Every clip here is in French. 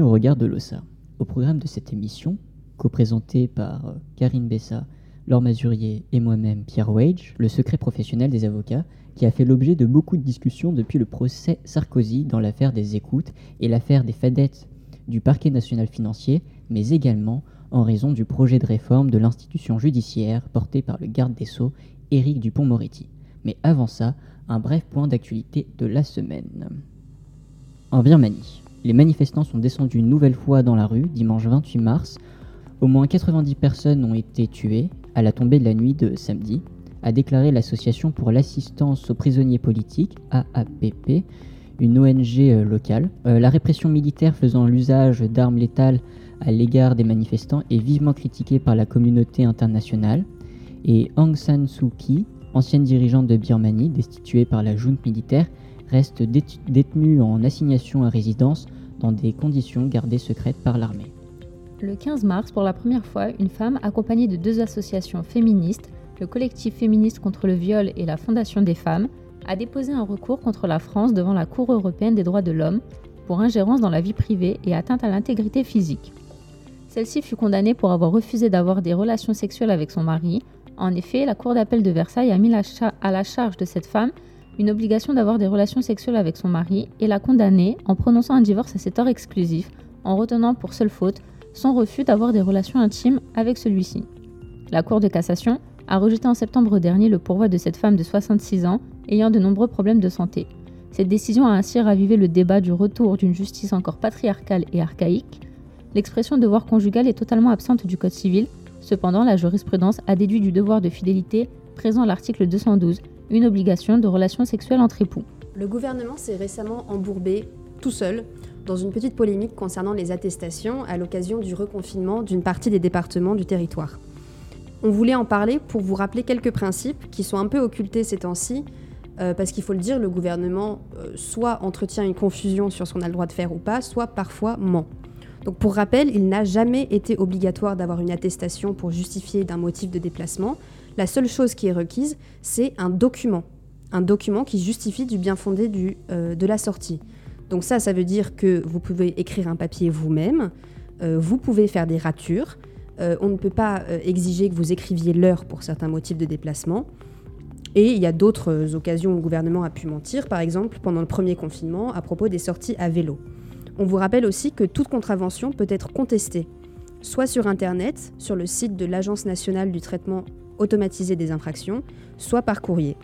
Au regard de l'OSA. Au programme de cette émission, co-présentée par euh, Karine Bessa, Laure Mazurier et moi-même Pierre Wage, le secret professionnel des avocats, qui a fait l'objet de beaucoup de discussions depuis le procès Sarkozy dans l'affaire des écoutes et l'affaire des fadettes du parquet national financier, mais également en raison du projet de réforme de l'institution judiciaire porté par le garde des Sceaux, Éric Dupont-Moretti. Mais avant ça, un bref point d'actualité de la semaine. En Birmanie, les manifestants sont descendus une nouvelle fois dans la rue dimanche 28 mars. Au moins 90 personnes ont été tuées à la tombée de la nuit de samedi, a déclaré l'Association pour l'assistance aux prisonniers politiques, AAPP, une ONG euh, locale. Euh, la répression militaire faisant l'usage d'armes létales à l'égard des manifestants est vivement critiquée par la communauté internationale. Et Aung San Suu Kyi, ancienne dirigeante de Birmanie, destituée par la junte militaire, reste détenue en assignation à résidence dans des conditions gardées secrètes par l'armée. Le 15 mars, pour la première fois, une femme accompagnée de deux associations féministes, le collectif féministe contre le viol et la Fondation des femmes, a déposé un recours contre la France devant la Cour européenne des droits de l'homme pour ingérence dans la vie privée et atteinte à l'intégrité physique. Celle-ci fut condamnée pour avoir refusé d'avoir des relations sexuelles avec son mari. En effet, la Cour d'appel de Versailles a mis à la charge de cette femme une obligation d'avoir des relations sexuelles avec son mari et l'a condamnée en prononçant un divorce à cet heure exclusif, en retenant pour seule faute son refus d'avoir des relations intimes avec celui-ci. La Cour de cassation a rejeté en septembre dernier le pourvoi de cette femme de 66 ans ayant de nombreux problèmes de santé. Cette décision a ainsi ravivé le débat du retour d'une justice encore patriarcale et archaïque. L'expression devoir conjugal est totalement absente du Code civil, cependant la jurisprudence a déduit du devoir de fidélité présent à l'article 212 une obligation de relations sexuelles entre époux. Le gouvernement s'est récemment embourbé tout seul dans une petite polémique concernant les attestations à l'occasion du reconfinement d'une partie des départements du territoire. On voulait en parler pour vous rappeler quelques principes qui sont un peu occultés ces temps-ci, euh, parce qu'il faut le dire, le gouvernement euh, soit entretient une confusion sur ce qu'on a le droit de faire ou pas, soit parfois ment. Donc pour rappel, il n'a jamais été obligatoire d'avoir une attestation pour justifier d'un motif de déplacement. La seule chose qui est requise, c'est un document. Un document qui justifie du bien fondé euh, de la sortie. Donc ça, ça veut dire que vous pouvez écrire un papier vous-même, vous pouvez faire des ratures, on ne peut pas exiger que vous écriviez l'heure pour certains motifs de déplacement. Et il y a d'autres occasions où le gouvernement a pu mentir, par exemple pendant le premier confinement à propos des sorties à vélo. On vous rappelle aussi que toute contravention peut être contestée, soit sur Internet, sur le site de l'Agence nationale du traitement automatisé des infractions, soit par courrier.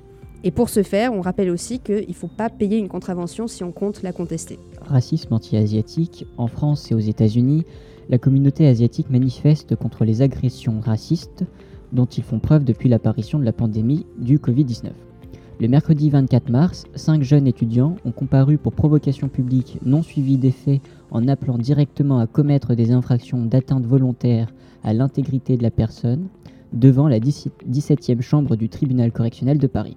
Et pour ce faire, on rappelle aussi qu'il ne faut pas payer une contravention si on compte la contester. Racisme anti-asiatique, en France et aux États-Unis, la communauté asiatique manifeste contre les agressions racistes dont ils font preuve depuis l'apparition de la pandémie du Covid-19. Le mercredi 24 mars, cinq jeunes étudiants ont comparu pour provocation publique non suivie des en appelant directement à commettre des infractions d'atteinte volontaire à l'intégrité de la personne devant la 17e chambre du tribunal correctionnel de Paris.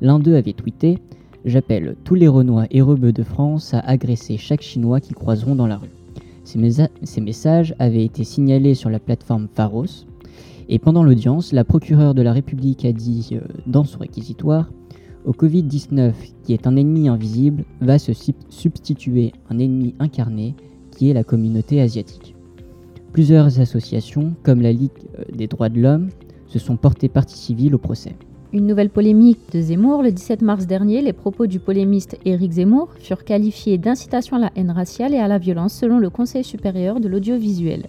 L'un d'eux avait tweeté J'appelle tous les Renois et Rebeux de France à agresser chaque Chinois qu'ils croiseront dans la rue. Ces, messages avaient été signalés sur la plateforme Pharos, et pendant l'audience, la procureure de la République a dit euh, dans son réquisitoire Au Covid-19, qui est un ennemi invisible, va se substituer un ennemi incarné, qui est la communauté asiatique. Plusieurs associations, comme la Ligue euh, des droits de l'homme, se sont portées partie civile au procès. Une nouvelle polémique de Zemmour. Le 17 mars dernier, les propos du polémiste Éric Zemmour furent qualifiés d'incitation à la haine raciale et à la violence selon le Conseil supérieur de l'audiovisuel.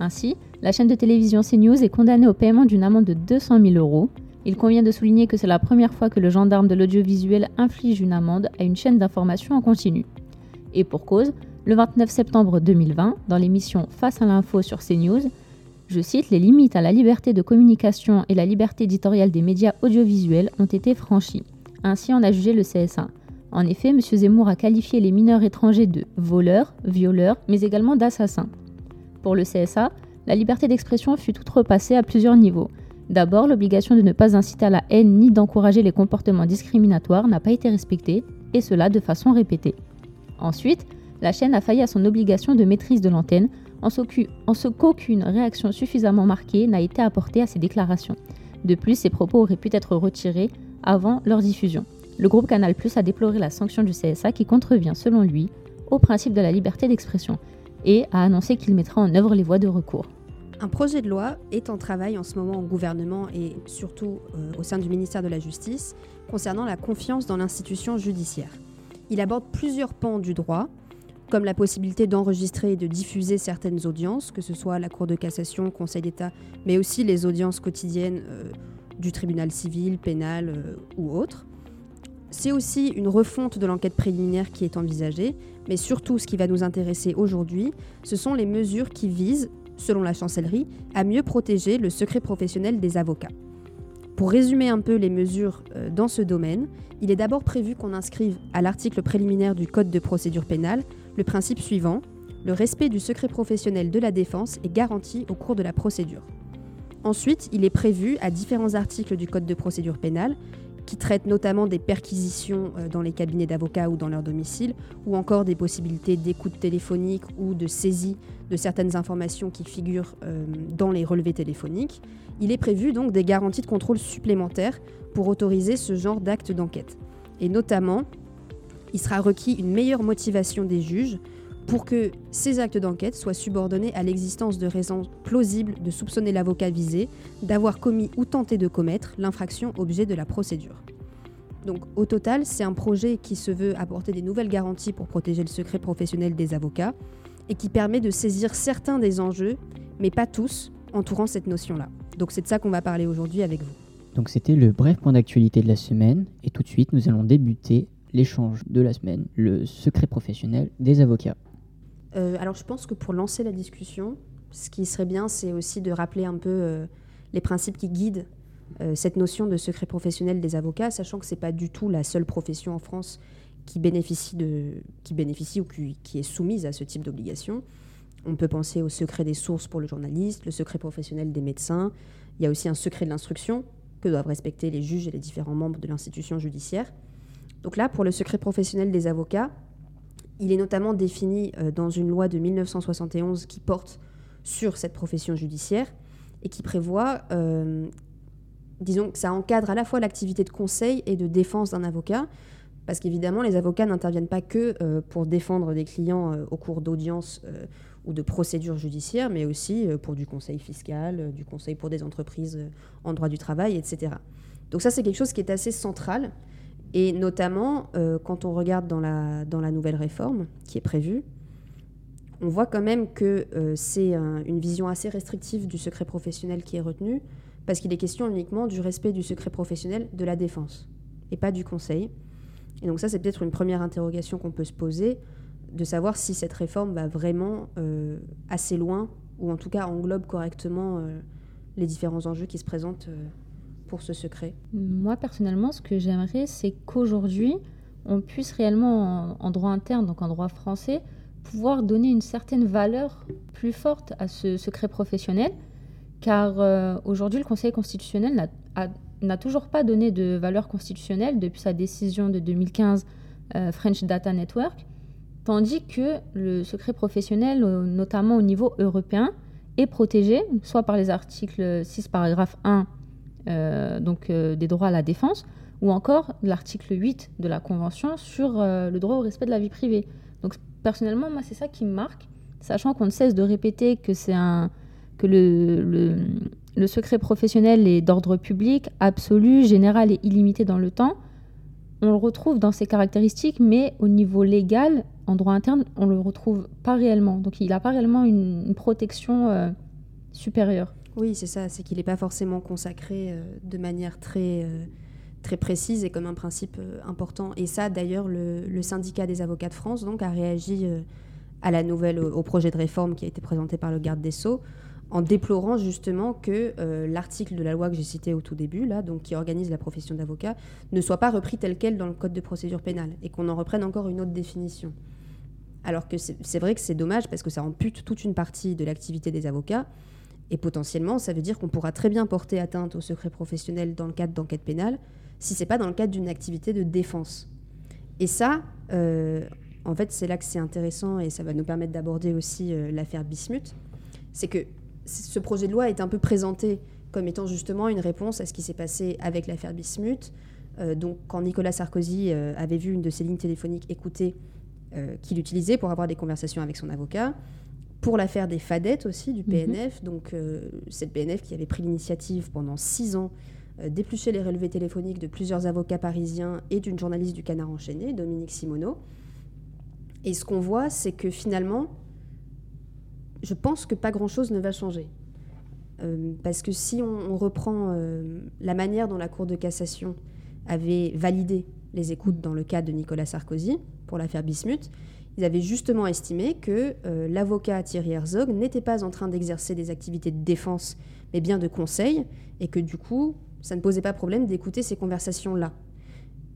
Ainsi, la chaîne de télévision CNews est condamnée au paiement d'une amende de 200 000 euros. Il convient de souligner que c'est la première fois que le gendarme de l'audiovisuel inflige une amende à une chaîne d'information en continu. Et pour cause, le 29 septembre 2020, dans l'émission Face à l'info sur CNews, je cite, les limites à la liberté de communication et la liberté éditoriale des médias audiovisuels ont été franchies. Ainsi en a jugé le CSA. En effet, M. Zemmour a qualifié les mineurs étrangers de voleurs, violeurs, mais également d'assassins. Pour le CSA, la liberté d'expression fut outrepassée à plusieurs niveaux. D'abord, l'obligation de ne pas inciter à la haine ni d'encourager les comportements discriminatoires n'a pas été respectée, et cela de façon répétée. Ensuite, la chaîne a failli à son obligation de maîtrise de l'antenne, en ce qu'aucune réaction suffisamment marquée n'a été apportée à ces déclarations. De plus, ces propos auraient pu être retirés avant leur diffusion. Le groupe Canal Plus a déploré la sanction du CSA qui contrevient, selon lui, au principe de la liberté d'expression et a annoncé qu'il mettra en œuvre les voies de recours. Un projet de loi est en travail en ce moment au gouvernement et surtout euh, au sein du ministère de la Justice concernant la confiance dans l'institution judiciaire. Il aborde plusieurs pans du droit, comme la possibilité d'enregistrer et de diffuser certaines audiences, que ce soit la Cour de cassation, Conseil d'État, mais aussi les audiences quotidiennes euh, du tribunal civil, pénal euh, ou autre. C'est aussi une refonte de l'enquête préliminaire qui est envisagée, mais surtout ce qui va nous intéresser aujourd'hui, ce sont les mesures qui visent, selon la chancellerie, à mieux protéger le secret professionnel des avocats. Pour résumer un peu les mesures euh, dans ce domaine, il est d'abord prévu qu'on inscrive à l'article préliminaire du Code de procédure pénale le principe suivant le respect du secret professionnel de la défense est garanti au cours de la procédure. Ensuite, il est prévu à différents articles du Code de procédure pénale qui traitent notamment des perquisitions euh, dans les cabinets d'avocats ou dans leur domicile, ou encore des possibilités d'écoute téléphonique ou de saisie de certaines informations qui figurent euh, dans les relevés téléphoniques. Il est prévu donc des garanties de contrôle supplémentaires pour autoriser ce genre d'actes d'enquête. Et notamment, il sera requis une meilleure motivation des juges pour que ces actes d'enquête soient subordonnés à l'existence de raisons plausibles de soupçonner l'avocat visé d'avoir commis ou tenté de commettre l'infraction objet de la procédure. Donc au total, c'est un projet qui se veut apporter des nouvelles garanties pour protéger le secret professionnel des avocats et qui permet de saisir certains des enjeux, mais pas tous, entourant cette notion-là. Donc c'est de ça qu'on va parler aujourd'hui avec vous. Donc c'était le bref point d'actualité de la semaine et tout de suite nous allons débuter l'échange de la semaine, le secret professionnel des avocats. Euh, alors je pense que pour lancer la discussion, ce qui serait bien, c'est aussi de rappeler un peu euh, les principes qui guident euh, cette notion de secret professionnel des avocats, sachant que ce n'est pas du tout la seule profession en France qui bénéficie, de, qui bénéficie ou qui, qui est soumise à ce type d'obligation. On peut penser au secret des sources pour le journaliste, le secret professionnel des médecins. Il y a aussi un secret de l'instruction que doivent respecter les juges et les différents membres de l'institution judiciaire. Donc là, pour le secret professionnel des avocats, il est notamment défini euh, dans une loi de 1971 qui porte sur cette profession judiciaire et qui prévoit, euh, disons que ça encadre à la fois l'activité de conseil et de défense d'un avocat, parce qu'évidemment, les avocats n'interviennent pas que euh, pour défendre des clients au cours d'audience ou de procédures judiciaires, mais aussi pour du conseil fiscal, du conseil pour des entreprises en droit du travail, etc. Donc ça, c'est quelque chose qui est assez central et notamment, euh, quand on regarde dans la, dans la nouvelle réforme qui est prévue, on voit quand même que euh, c'est une vision assez restrictive du secret professionnel qui est retenue, parce qu'il est question uniquement du respect du secret professionnel de la défense, et pas du conseil. Et donc ça, c'est peut-être une première interrogation qu'on peut se poser, de savoir si cette réforme va vraiment euh, assez loin, ou en tout cas englobe correctement les différents enjeux qui se présentent ce secret Moi, personnellement, ce que j'aimerais, c'est qu'aujourd'hui, on puisse réellement, en, droit interne, donc en droit français, pouvoir donner une certaine valeur plus forte à ce secret professionnel, car euh, aujourd'hui, le Conseil constitutionnel n'a toujours pas donné de valeur constitutionnelle depuis sa décision de 2015 euh, French Data Network, tandis que le secret professionnel, notamment au niveau européen, est protégé, soit par les articles 6 paragraphe 1 euh, donc euh, des droits à la défense, ou encore l'article 8 de la Convention sur euh, le droit au respect de la vie privée. Donc personnellement, moi, c'est ça qui me marque, sachant qu'on ne cesse de répéter que un que le, secret professionnel est d'ordre public, absolu, général et illimité dans le temps. On le retrouve dans ses caractéristiques, mais au niveau légal, en droit interne, on ne le retrouve pas réellement. Donc il n'a pas réellement une protection supérieure. Oui, c'est ça, c'est qu'il n'est pas forcément consacré euh, de manière très, euh, très précise et comme un principe euh, important. Et ça, d'ailleurs, le, syndicat des avocats de France donc, a réagi à la nouvelle, au, projet de réforme qui a été présenté par le garde des Sceaux, en déplorant justement que l'article de la loi que j'ai cité au tout début, là, donc qui organise la profession d'avocat, ne soit pas repris tel quel dans le code de procédure pénale et qu'on en reprenne encore une autre définition. Alors que c'est vrai que c'est dommage parce que ça ampute toute une partie de l'activité des avocats et potentiellement, ça veut dire qu'on pourra très bien porter atteinte au secret professionnel dans le cadre d'enquête pénale, si c'est pas dans le cadre d'une activité de défense. Et ça, euh, en fait, c'est là que c'est intéressant et ça va nous permettre d'aborder aussi euh, l'affaire Bismuth. C'est que ce projet de loi est un peu présenté comme étant justement une réponse à ce qui s'est passé avec l'affaire Bismuth. Euh, donc, quand Nicolas Sarkozy avait vu une de ses lignes téléphoniques écoutées qu'il utilisait pour avoir des conversations avec son avocat, pour l'affaire des fadettes aussi du Mhm. PNF. Donc, euh, c'est le PNF qui avait pris l'initiative pendant six ans euh, d'éplucher les relevés téléphoniques de plusieurs avocats parisiens et d'une journaliste du Canard enchaîné, Dominique Simoneau. Et ce qu'on voit, c'est que finalement, je pense que pas grand-chose ne va changer. Euh, parce que si on, on reprend la manière dont la Cour de cassation avait validé les écoutes dans le cas de Nicolas Sarkozy pour l'affaire Bismuth, ils avaient justement estimé que euh, l'avocat Thierry Herzog n'était pas en train d'exercer des activités de défense, mais bien de conseil, et que du coup, ça ne posait pas problème d'écouter ces conversations-là.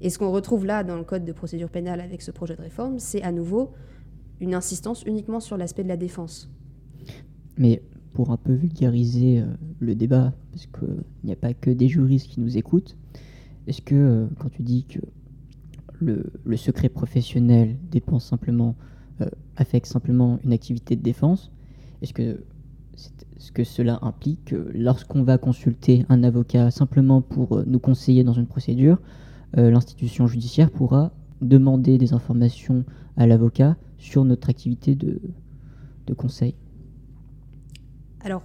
Et ce qu'on retrouve là dans le Code de procédure pénale avec ce projet de réforme, c'est à nouveau une insistance uniquement sur l'aspect de la défense. Mais pour un peu vulgariser euh, le débat, parce qu'il n'y a pas que des juristes qui nous écoutent, est-ce que euh, quand tu dis que le, secret professionnel dépend simplement, euh, affecte simplement une activité de défense, est-ce que, c'est- est-ce que cela implique que lorsqu'on va consulter un avocat simplement pour euh, nous conseiller dans une procédure, euh, l'institution judiciaire pourra demander des informations à l'avocat sur notre activité de, de conseil? Alors,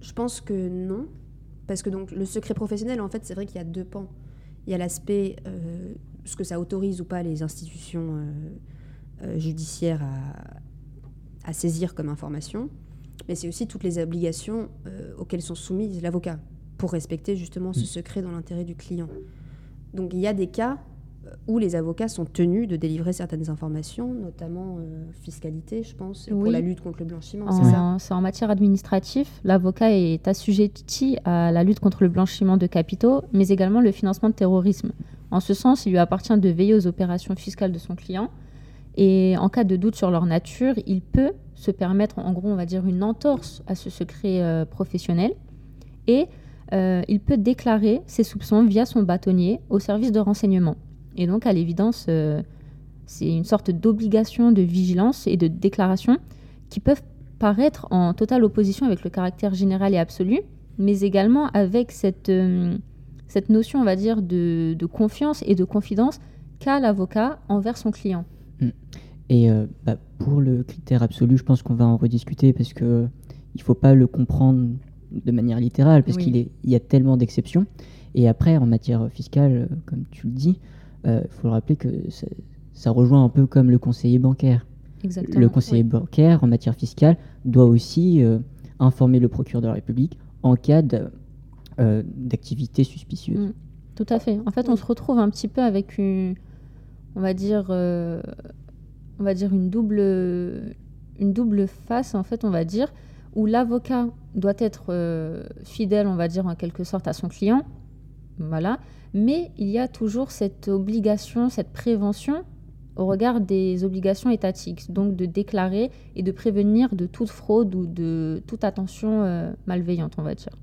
je pense que non, parce que le secret professionnel, en fait, c'est vrai qu'il y a deux pans. Il y a l'aspect ce que ça autorise ou pas les institutions euh, euh, judiciaires à, à saisir comme information, mais c'est aussi toutes les obligations euh, auxquelles sont soumises l'avocat pour respecter justement ce Mm. secret dans l'intérêt du client. Donc il y a des cas où les avocats sont tenus de délivrer certaines informations, notamment euh, fiscalité, je pense, pour Oui. la lutte contre le blanchiment, c'est ça? En- C'est en matière administrative. L'avocat est assujetti à la lutte contre le blanchiment de capitaux, mais également le financement de terrorisme. En ce sens, il lui appartient de veiller aux opérations fiscales de son client. Et en cas de doute sur leur nature, il peut se permettre, en gros, on va dire, une entorse à ce secret euh, professionnel. Et euh, il peut déclarer ses soupçons via son bâtonnier au service de renseignement. Et donc, à l'évidence, euh, c'est une sorte d'obligation de vigilance et de déclaration qui peuvent paraître en totale opposition avec le caractère général et absolu, mais également avec cette, cette notion, on va dire, de, de confiance et de confidence qu'a l'avocat envers son client. Et euh, bah, pour le critère absolu, je pense qu'on va en rediscuter parce que il faut pas le comprendre de manière littérale parce Oui. qu'il il y a tellement d'exceptions. Et après, en matière fiscale, euh, comme tu le dis, il faut le rappeler que ça, ça rejoint un peu comme le conseiller bancaire. Exactement. Le conseiller bancaire, en matière fiscale, doit aussi euh, informer le procureur de la République en cas de- euh, d'activité suspicieuse. Mm. Tout à fait. En fait, on se retrouve un petit peu avec une, on va dire, euh, on va dire une double, une double face. En fait, on va dire où l'avocat doit être euh, fidèle, on va dire en quelque sorte, à son client, voilà. Mais il y a toujours cette obligation, cette prévention au regard des obligations étatiques, donc de déclarer et de prévenir de toute fraude ou de toute attention euh, malveillante, on va dire.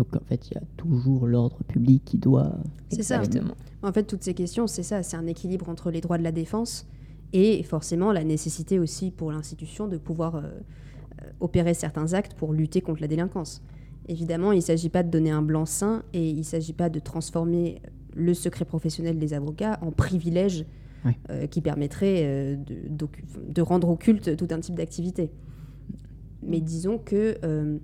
Donc en fait, il y a toujours l'ordre public qui doit. C'est ça. Exactement. En fait, toutes ces questions, c'est ça, c'est un équilibre entre les droits de la défense et forcément la nécessité aussi pour l'institution de pouvoir euh, euh, opérer certains actes pour lutter contre la délinquance. Évidemment, il ne s'agit pas de donner un blanc-seing et il ne s'agit pas de transformer le secret professionnel des avocats en privilège euh, qui permettrait euh, de, de rendre occulte tout un type d'activité. Mais disons que, euh,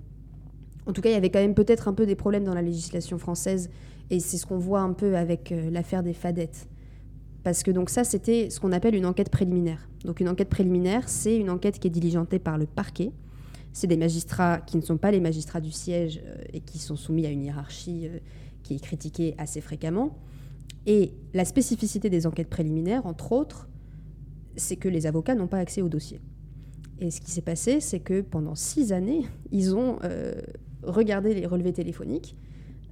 en tout cas, il y avait quand même peut-être un peu des problèmes dans la législation française et c'est ce qu'on voit un peu avec euh, l'affaire des fadettes. Parce que donc ça, c'était ce qu'on appelle une enquête préliminaire. Donc une enquête préliminaire, c'est une enquête qui est diligentée par le parquet. C'est des magistrats qui ne sont pas les magistrats du siège euh, et qui sont soumis à une hiérarchie euh, qui est critiquée assez fréquemment. Et la spécificité des enquêtes préliminaires, entre autres, c'est que les avocats n'ont pas accès au dossier. Et ce qui s'est passé, c'est que pendant six années, ils ont regardé les relevés téléphoniques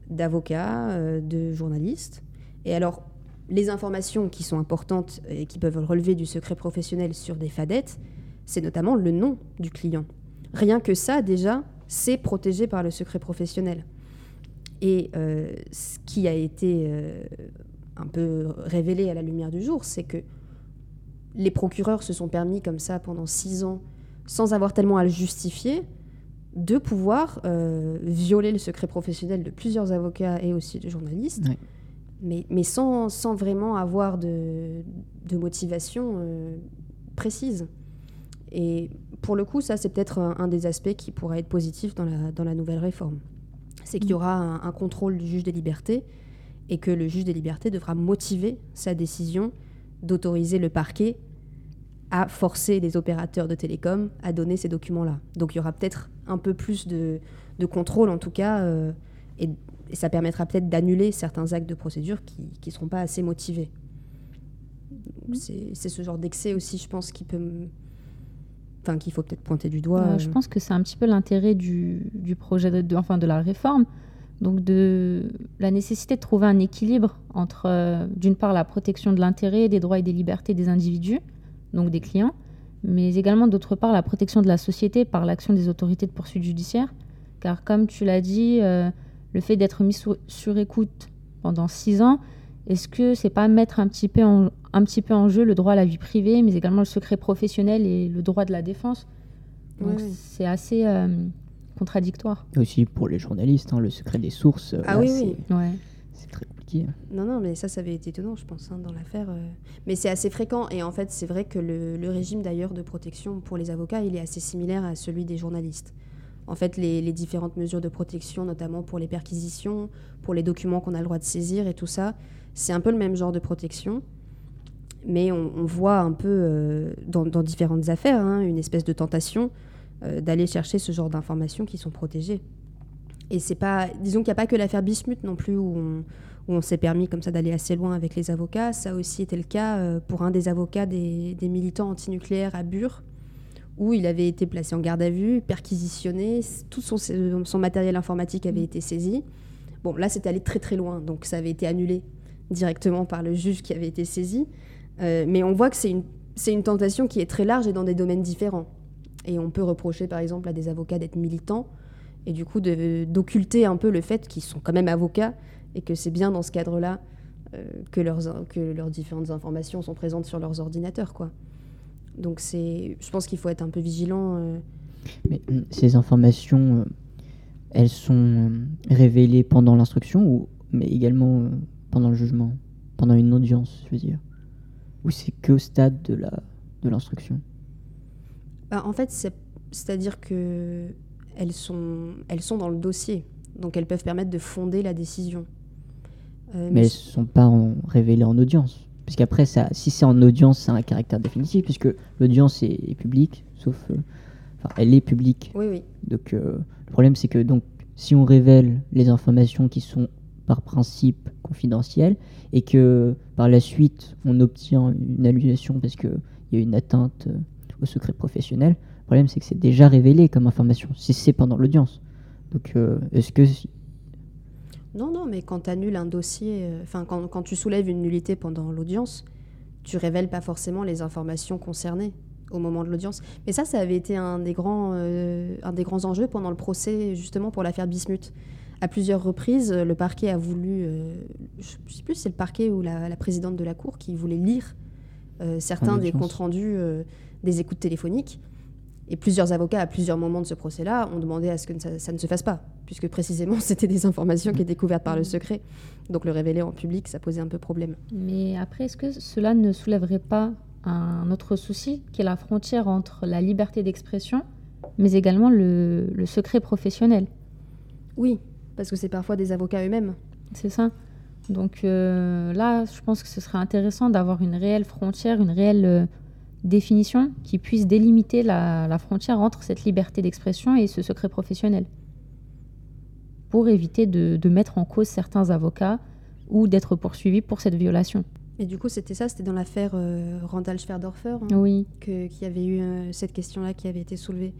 d'avocats, euh, de journalistes. Et alors, les informations qui sont importantes et qui peuvent relever du secret professionnel sur des fadettes, c'est notamment le nom du client. Rien que ça, déjà, c'est protégé par le secret professionnel. Et euh, ce qui a été euh, un peu révélé à la lumière du jour, c'est que les procureurs se sont permis comme ça pendant six ans, sans avoir tellement à le justifier, de pouvoir euh, violer le secret professionnel de plusieurs avocats et aussi de journalistes, mais, mais sans, sans vraiment avoir de, de motivation euh, précise. Et pour le coup, ça, c'est peut-être un, un des aspects qui pourrait être positif dans la, dans la nouvelle réforme. C'est qu'il y aura un, un contrôle du juge des libertés et que le juge des libertés devra motiver sa décision d'autoriser le parquet à forcer les opérateurs de télécom à donner ces documents-là. Donc il y aura peut-être un peu plus de, de contrôle, en tout cas, euh, et, et ça permettra peut-être d'annuler certains actes de procédure qui ne seront pas assez motivés. C'est c'est ce genre d'excès aussi, je pense, qui peut... Enfin, qu'il faut peut-être pointer du doigt. Euh, je euh. pense que c'est un petit peu l'intérêt du, du projet, de, de- enfin de la réforme. Donc de la nécessité de trouver un équilibre entre, euh, d'une part, la protection de l'intérêt, des droits et des libertés des individus, donc des clients, mais également, d'autre part, la protection de la société par l'action des autorités de poursuite judiciaire. Car comme tu l'as dit, euh, le fait d'être mis sur, sur écoute pendant six ans, est-ce que c'est pas mettre un petit, peu en, un petit peu en jeu le droit à la vie privée, mais également le secret professionnel et le droit de la défense? Donc c'est assez euh, contradictoire. Et aussi pour les journalistes, hein, le secret des sources, euh, Ah là, oui, c'est oui. Ouais. Non, non, mais ça, ça avait été étonnant, je pense, hein, dans l'affaire. euh. Mais c'est assez fréquent. Et en fait, c'est vrai que le, régime, d'ailleurs, de protection pour les avocats, il est assez similaire à celui des journalistes. En fait, les, différentes mesures de protection, notamment pour les perquisitions, pour les documents qu'on a le droit de saisir et tout ça, c'est un peu le même genre de protection. Mais on, voit un peu euh, dans, dans différentes affaires hein, une espèce de tentation euh, d'aller chercher ce genre d'informations qui sont protégées. Et c'est pas, disons qu'il n'y a pas que l'affaire Bismuth non plus où on, où on s'est permis comme ça d'aller assez loin avec les avocats. Ça aussi été le cas euh, pour un des avocats des, militants antinucléaires à Bure, où il avait été placé en garde à vue, perquisitionné, tout son, son matériel informatique avait été saisi. Bon, là, c'était allé très très loin, donc ça avait été annulé directement par le juge qui avait été saisi. Euh, mais on voit que c'est une, tentation qui est très large et dans des domaines différents. Et on peut reprocher par exemple à des avocats d'être militants et du coup d'occulter un peu le fait qu'ils sont quand même avocats et que c'est bien dans ce cadre-là euh, que, leurs, que leurs différentes informations sont présentes sur leurs ordinateurs. Quoi. Donc c'est, je pense qu'il faut être un peu vigilant. euh. Mais mm, ces informations, euh, elles sont révélées pendant l'instruction, ou mais également pendant le jugement, pendant une audience, je veux dire? Ou c'est que au stade de la de l'instruction? Bah, en fait, c'est, c'est-à-dire que elles sont, elles sont dans le dossier, donc elles peuvent permettre de fonder la décision. Euh, Mais elles ne sont pas en- révélées en audience. Parce qu'après, ça, si c'est en audience, ça a un caractère définitif, puisque l'audience est, est publique, sauf. euh, Enfin, elle est publique. Oui, oui. Donc, euh, le problème, c'est que donc, si on révèle les informations qui sont par principe confidentielles, et que par la suite, on obtient une annulation parce qu'il y a une atteinte euh, au secret professionnel, le problème, c'est que c'est déjà révélé comme information, si c'est pendant l'audience. Donc, est-ce que. Non, non, mais quand tu annules un dossier, euh, enfin quand, quand tu soulèves une nullité pendant l'audience, tu révèles pas forcément les informations concernées au moment de l'audience. Mais ça, ça avait été un des grands, euh, un des grands enjeux pendant le procès, justement pour l'affaire Bismuth. À plusieurs reprises, le parquet a voulu, euh, je ne sais plus si c'est le parquet ou la, la présidente de la cour qui voulait lire certains des comptes rendus des écoutes téléphoniques. Et plusieurs avocats, à plusieurs moments de ce procès-là, ont demandé à ce que ça, ça ne se fasse pas, puisque précisément, c'était des informations qui étaient couvertes par le secret. Donc le révéler en public, ça posait un peu problème. Mais après, est-ce que cela ne soulèverait pas un autre souci, qui est la frontière entre la liberté d'expression, mais également le, le secret professionnel? Oui, parce que c'est parfois des avocats eux-mêmes. C'est ça Donc euh, là, je pense que ce serait intéressant d'avoir une réelle frontière, une réelle euh, définition qui puisse délimiter la, la frontière entre cette liberté d'expression et ce secret professionnel. Pour éviter de, de mettre en cause certains avocats ou d'être poursuivis pour cette violation. Et du coup, c'était ça, c'était dans l'affaire euh, Randall Schwerdorfer hein, Oui, qu'il y avait eu euh, cette question-là qui avait été soulevée.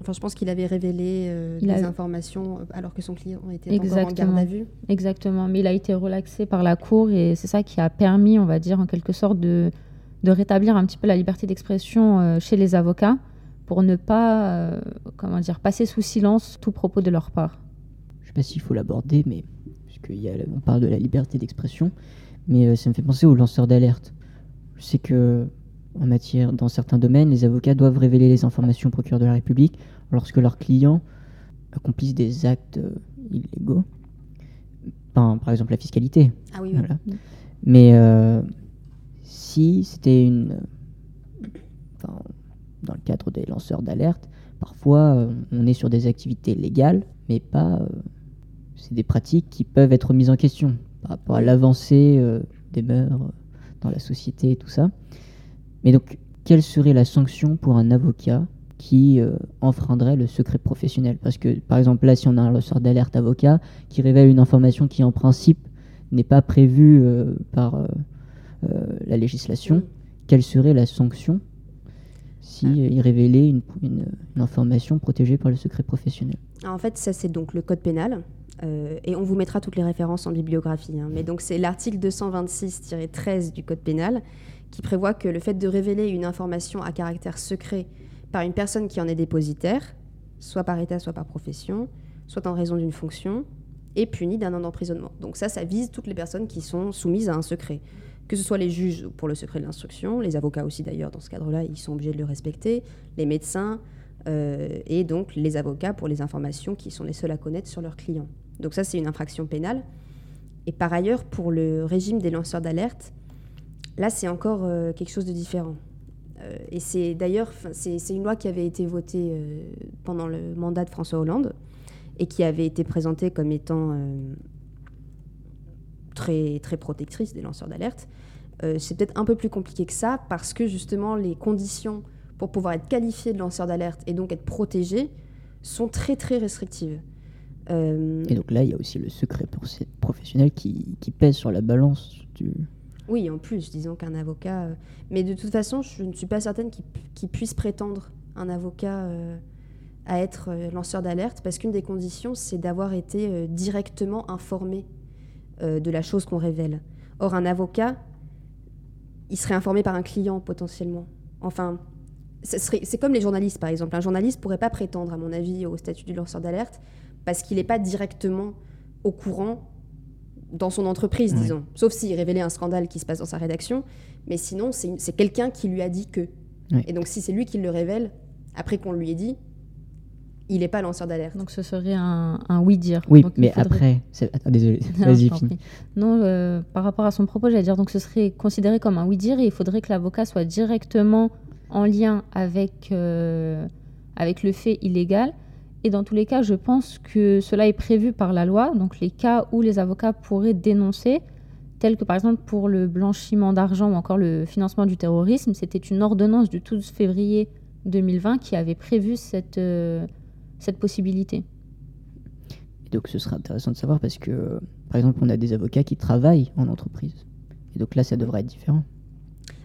Enfin, je pense qu'il avait révélé euh, des a- informations euh, alors que son client était encore en garde à vue. exactement. Mais il a été relaxé par la Cour et c'est ça qui a permis, on va dire, en quelque sorte, de, de rétablir un petit peu la liberté d'expression euh, chez les avocats pour ne pas, euh, comment dire, passer sous silence tout propos de leur part. Je sais pas s'il faut l'aborder, mais. Parce qu'on parle de la liberté d'expression, mais euh, ça me fait penser aux lanceurs d'alerte. Je sais que. En matière, dans certains domaines, les avocats doivent révéler les informations au procureur de la République lorsque leurs clients accomplissent des actes illégaux. Enfin, par exemple, la fiscalité. Ah oui, oui. Voilà. Mm. Mais euh, c'était une, dans le cadre des lanceurs d'alerte, parfois on est sur des activités légales, mais pas. c'est des pratiques qui peuvent être mises en question par rapport à l'avancée des mœurs dans la société et tout ça. Mais donc, quelle serait la sanction pour un avocat qui euh, enfreindrait le secret professionnel? Parce que, par exemple, là, si on a un ressort d'alerte avocat qui révèle une information qui, en principe, n'est pas prévue euh, par euh, la législation, quelle serait la sanction si ah. il révélait une, information protégée par le secret professionnel? En fait, ça, c'est donc le code pénal. et on vous mettra toutes les références en bibliographie. Hein. mais donc, c'est l'article 226-13 du code pénal qui prévoit que le fait de révéler une information à caractère secret par une personne qui en est dépositaire, soit par état, soit par profession, soit en raison d'une fonction, est puni d'un an d'emprisonnement. Donc ça, ça vise toutes les personnes qui sont soumises à un secret. Que ce soit les juges pour le secret de l'instruction, les avocats aussi d'ailleurs, dans ce cadre-là, ils sont obligés de le respecter, les médecins, euh, et donc les avocats pour les informations qui sont les seuls à connaître sur leurs clients. Donc ça, c'est une infraction pénale. Et par ailleurs, pour le régime des lanceurs d'alerte, là, c'est encore euh, quelque chose de différent. Euh, et c'est d'ailleurs, c'est une loi qui avait été votée pendant le mandat de François Hollande et qui avait été présentée comme étant très, très protectrice des lanceurs d'alerte. c'est peut-être un peu plus compliqué que ça parce que justement les conditions pour pouvoir être qualifié de lanceur d'alerte et donc être protégé sont très très restrictives. Et donc là, il y a aussi le secret professionnel qui, qui pèse sur la balance du, oui, en plus, disons qu'un avocat. Euh, mais de toute façon, je ne suis pas certaine qu'il puisse prétendre un avocat euh, à être euh, lanceur d'alerte, parce qu'une des conditions, c'est d'avoir été directement informé de la chose qu'on révèle. Or, un avocat, il serait informé par un client potentiellement. Enfin, c'est comme les journalistes, par exemple. Un journaliste pourrait pas prétendre, à mon avis, au statut du lanceur d'alerte, parce qu'il n'est pas directement au courant dans son entreprise, disons. Sauf s'il révélait un scandale qui se passe dans sa rédaction. Mais sinon, c'est quelqu'un qui lui a dit que. Et donc, si c'est lui qui le révèle, après qu'on lui ait dit, il n'est pas lanceur d'alerte. Donc, ce serait un, oui-dire. Oui, mais après. désolé, vas-y, finis. Non, euh, par rapport à son propos, j'allais dire, donc ce serait considéré comme un oui-dire et il faudrait que l'avocat soit directement en lien avec, euh, avec le fait illégal et dans tous les cas, je pense que cela est prévu par la loi. Donc les cas où les avocats pourraient dénoncer, tels que par exemple pour le blanchiment d'argent ou encore le financement du terrorisme, c'était une ordonnance du 12 février 2020 qui avait prévu cette, euh, cette possibilité. Et donc ce serait intéressant de savoir parce que, par exemple, on a des avocats qui travaillent en entreprise. Et donc là, ça devrait être différent.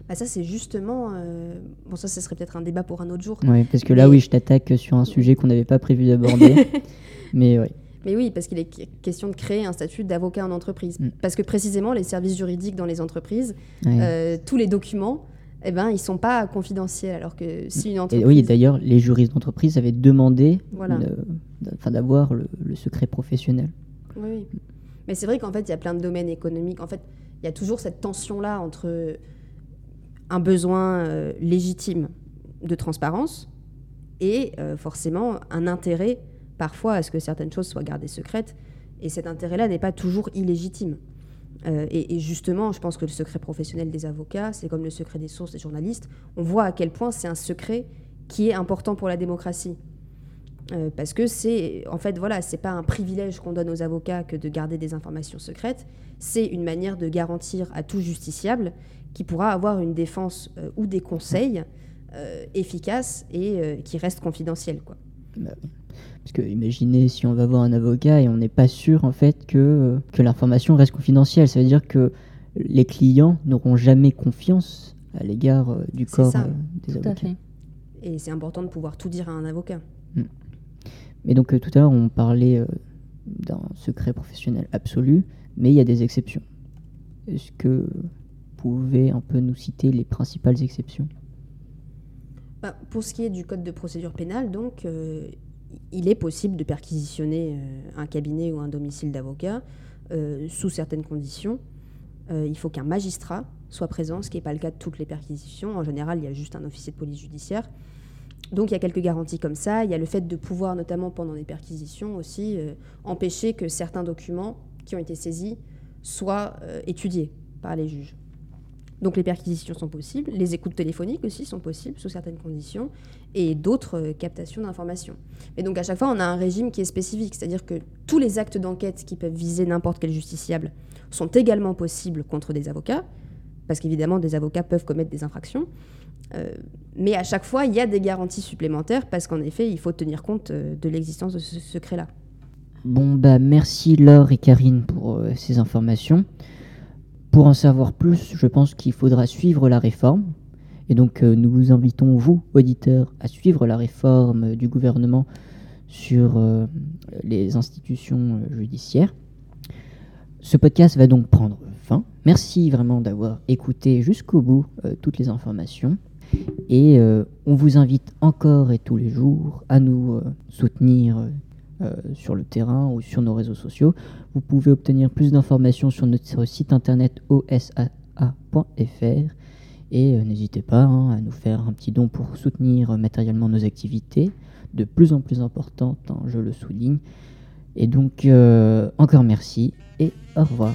Bah, ça, c'est justement. Euh, bon, ça, ce serait peut-être un débat pour un autre jour. Oui, parce que là, oui, je t'attaque sur un sujet qu'on n'avait pas prévu d'aborder. mais oui. Mais oui, parce qu'il est question de créer un statut d'avocat en entreprise. Mm. Parce que précisément, les services juridiques dans les entreprises, euh, tous les documents, eh ben, ils ne sont pas confidentiels. Alors que si une entreprise. Et oui, d'ailleurs, les juristes d'entreprise avaient demandé d'avoir le, le, secret professionnel. Oui, Mais c'est vrai qu'en fait, il y a plein de domaines économiques. En fait, il y a toujours cette tension-là entre un besoin euh, légitime de transparence et euh, forcément un intérêt parfois à ce que certaines choses soient gardées secrètes. Et cet intérêt-là n'est pas toujours illégitime. Euh, et, justement, je pense que le secret professionnel des avocats, c'est comme le secret des sources des journalistes. On voit à quel point c'est un secret qui est important pour la démocratie. parce que c'est, en fait, voilà, c'est pas un privilège qu'on donne aux avocats que de garder des informations secrètes. C'est une manière de garantir à tout justiciable qui pourra avoir une défense euh, ou des conseils euh, efficaces et euh, qui restent confidentiels. Quoi. Parce que imaginez si on va voir un avocat et on n'est pas sûr en fait que, que l'information reste confidentielle. Ça veut dire que les clients n'auront jamais confiance à l'égard du corps des avocats. Et c'est important de pouvoir tout dire à un avocat. Hmm. Mais donc tout à l'heure on parlait d'un secret professionnel absolu, mais il y a des exceptions. Est-ce que pouvez un peu nous citer les principales exceptions? Bah, Pour ce qui est du code de procédure pénale, donc, euh, il est possible de perquisitionner euh, un cabinet ou un domicile d'avocat euh, sous certaines conditions. il faut qu'un magistrat soit présent, ce qui n'est pas le cas de toutes les perquisitions. En général, il y a juste un officier de police judiciaire. Donc il y a quelques garanties comme ça. Il y a le fait de pouvoir, notamment pendant les perquisitions aussi, empêcher que certains documents qui ont été saisis soient étudiés par les juges. Donc les perquisitions sont possibles, les écoutes téléphoniques aussi sont possibles sous certaines conditions, et d'autres euh, captations d'informations. Et donc à chaque fois, on a un régime qui est spécifique, c'est-à-dire que tous les actes d'enquête qui peuvent viser n'importe quel justiciable sont également possibles contre des avocats, parce qu'évidemment, des avocats peuvent commettre des infractions. Euh, mais à chaque fois, il y a des garanties supplémentaires, parce qu'en effet, il faut tenir compte euh, de l'existence de ce secret-là. Bon, bah merci Laure et Karine pour ces informations. Pour en savoir plus, je pense qu'il faudra suivre la réforme. Et donc euh, nous vous invitons, vous, auditeurs, à suivre la réforme du gouvernement sur euh, les institutions euh, judiciaires. Ce podcast va donc prendre fin. Merci vraiment d'avoir écouté jusqu'au bout toutes les informations. Et on vous invite encore et tous les jours à nous soutenir euh, sur le terrain ou sur nos réseaux sociaux. Vous pouvez obtenir plus d'informations sur notre site internet osaa.fr et euh, n'hésitez pas hein, à nous faire un petit don pour soutenir matériellement nos activités, de plus en plus importantes, hein, je le souligne. Et donc, euh, encore merci et au revoir.